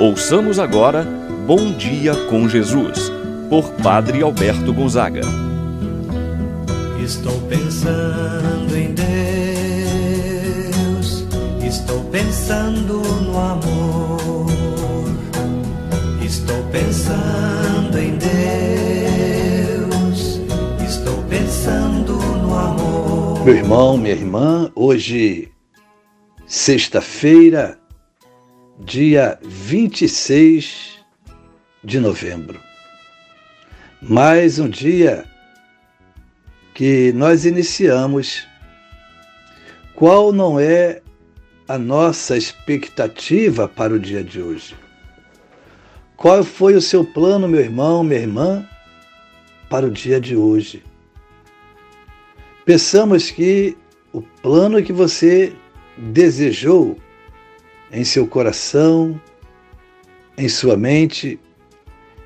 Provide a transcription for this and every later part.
Ouçamos agora Bom Dia com Jesus, por Padre Alberto Gonzaga. Estou pensando em Deus, estou pensando no amor, estou pensando em Deus, estou pensando no amor. Meu irmão, minha irmã, hoje, sexta-feira, dia 26 de novembro. Mais um dia que nós iniciamos. Qual não é a nossa expectativa para o dia de hoje? Qual foi o seu plano, meu irmão, minha irmã, para o dia de hoje? Pensamos que o plano que você desejou em seu coração, em sua mente,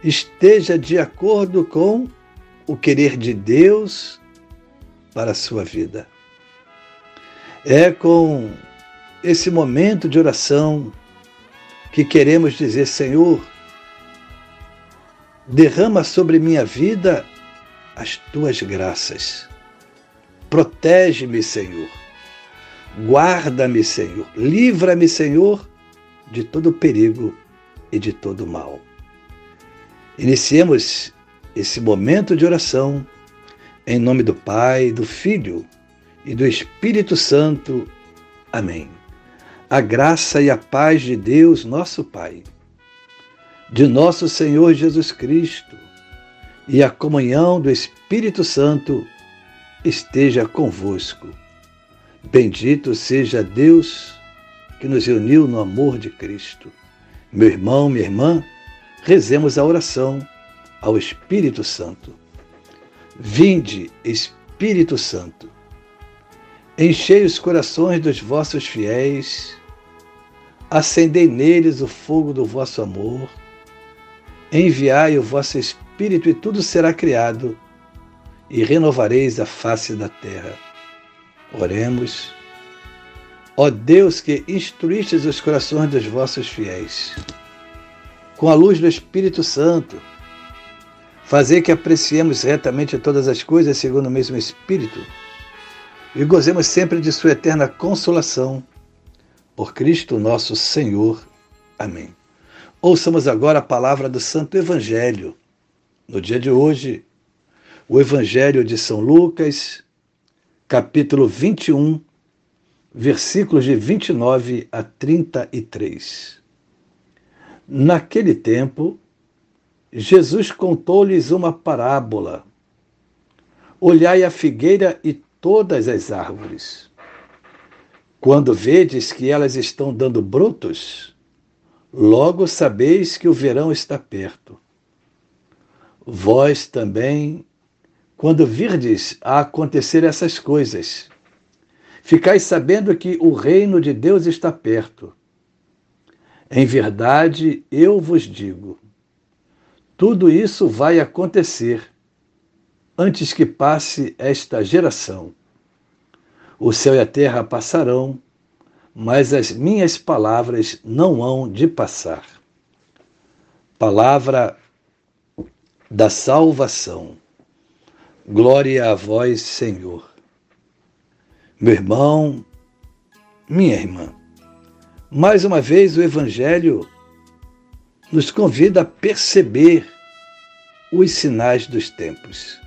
esteja de acordo com o querer de Deus para a sua vida. É com esse momento de oração que queremos dizer: Senhor, derrama sobre minha vida as tuas graças. Protege-me, Senhor Guarda-me, Senhor. Livra-me, Senhor, de todo perigo e de todo mal. Iniciemos esse momento de oração em nome do Pai, do Filho e do Espírito Santo. Amém. A graça e a paz de Deus, nosso Pai, de nosso Senhor Jesus Cristo e a comunhão do Espírito Santo esteja convosco Bendito seja Deus que nos uniu no amor de Cristo. Meu irmão, minha irmã, rezemos a oração ao Espírito Santo. Vinde, Espírito Santo, enchei os corações dos vossos fiéis, acendei neles o fogo do vosso amor, enviai o vosso Espírito e tudo será criado, e renovareis a face da terra. Oremos. Ó Deus que instruístes os corações dos vossos fiéis, com a luz do Espírito Santo, fazer que apreciemos retamente todas as coisas segundo o mesmo Espírito e gozemos sempre de Sua eterna consolação. Por Cristo nosso Senhor. Amém. Ouçamos agora a palavra do Santo Evangelho. No dia de hoje, o Evangelho de São Lucas, capítulo 21, versículos de 29 a 33. Naquele tempo, Jesus contou-lhes uma parábola. Olhai a figueira e todas as árvores. Quando vedes que elas estão dando brotos, logo sabeis que o verão está perto. Vós também quando virdes a acontecer essas coisas. Ficais sabendo que o reino de Deus está perto. Em verdade, eu vos digo: tudo isso vai acontecer antes que passe esta geração. O céu e a terra passarão, mas as minhas palavras não hão de passar. Palavra da salvação. Glória a vós, Senhor. Meu irmão, minha irmã, mais uma vez o Evangelho nos convida a perceber os sinais dos tempos.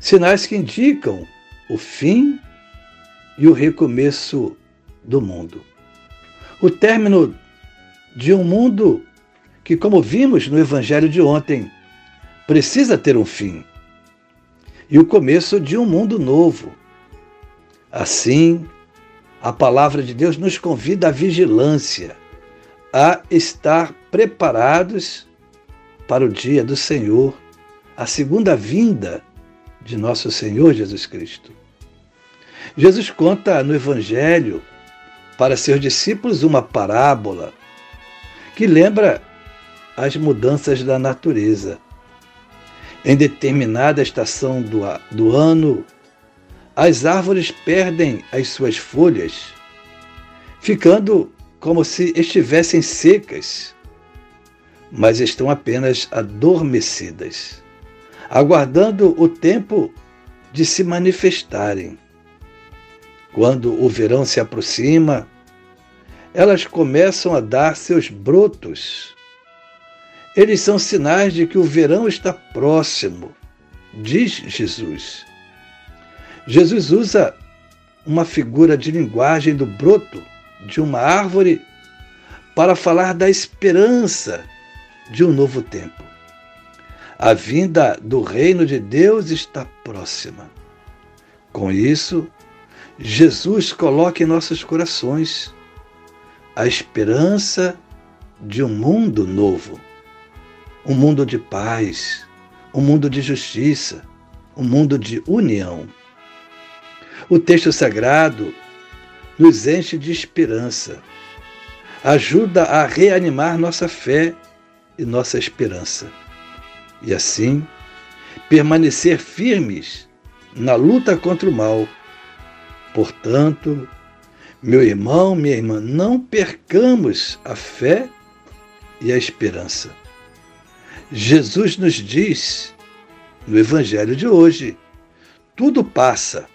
Sinais que indicam o fim e o recomeço do mundo. O término de um mundo que, como vimos no Evangelho de ontem, precisa ter um fim e o começo de um mundo novo. Assim, a palavra de Deus nos convida à vigilância, a estar preparados para o dia do Senhor, a segunda vinda de nosso Senhor Jesus Cristo. Jesus conta no Evangelho para seus discípulos uma parábola que lembra as mudanças da natureza. Em determinada estação do, do ano, as árvores perdem as suas folhas, ficando como se estivessem secas mas estão apenas adormecidas, aguardando o tempo de se manifestarem. Quando o verão se aproxima, elas começam a dar seus brotos. Eles são sinais de que o verão está próximo, diz Jesus. Jesus usa uma figura de linguagem do broto de uma árvore para falar da esperança de um novo tempo. A vinda do reino de Deus está próxima. Com isso, Jesus coloca em nossos corações a esperança de um mundo novo, um mundo de paz, um mundo de justiça, um mundo de união. O texto sagrado nos enche de esperança, ajuda a reanimar nossa fé e nossa esperança. E assim, permanecer firmes na luta contra o mal. Portanto, meu irmão, minha irmã, não percamos a fé e a esperança. Jesus nos diz no Evangelho de hoje: tudo passa,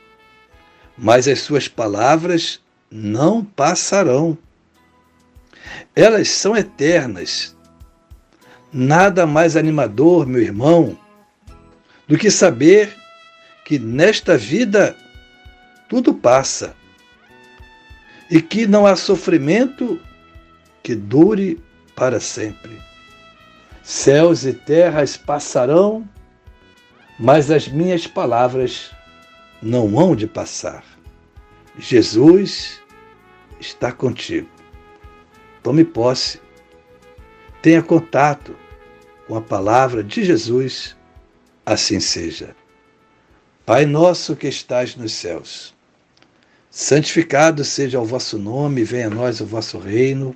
mas as suas palavras não passarão. Elas são eternas Nada mais animador, meu irmão, do que saber que nesta vida tudo passa e que não há sofrimento que dure para sempre. Céus e terras passarão, mas as minhas palavras não hão de passar. Jesus está contigo. Tome posse tenha contato com a palavra de Jesus, assim seja. Pai nosso que estás nos céus, santificado seja o vosso nome, venha a nós o vosso reino.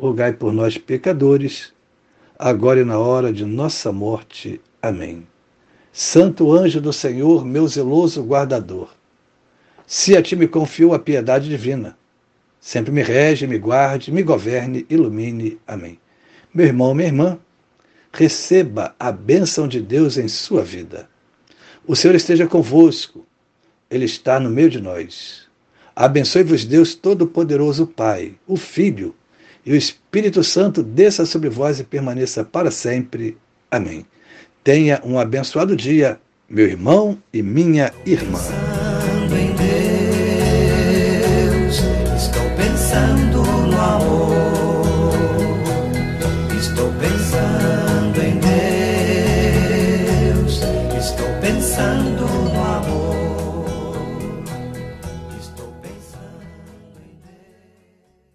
rogai por nós, pecadores, agora e na hora de nossa morte. Amém. Santo anjo do Senhor, meu zeloso guardador, se a ti me confio a piedade divina, sempre me rege, me guarde, me governe, ilumine. Amém. Meu irmão, minha irmã, receba a bênção de Deus em sua vida. O Senhor esteja convosco, Ele está no meio de nós. Abençoe-vos, Deus Todo-Poderoso, Pai, o Filho e o Espírito Santo desça sobre vós e permaneça para sempre. Amém. Tenha um abençoado dia, meu irmão e minha irmã.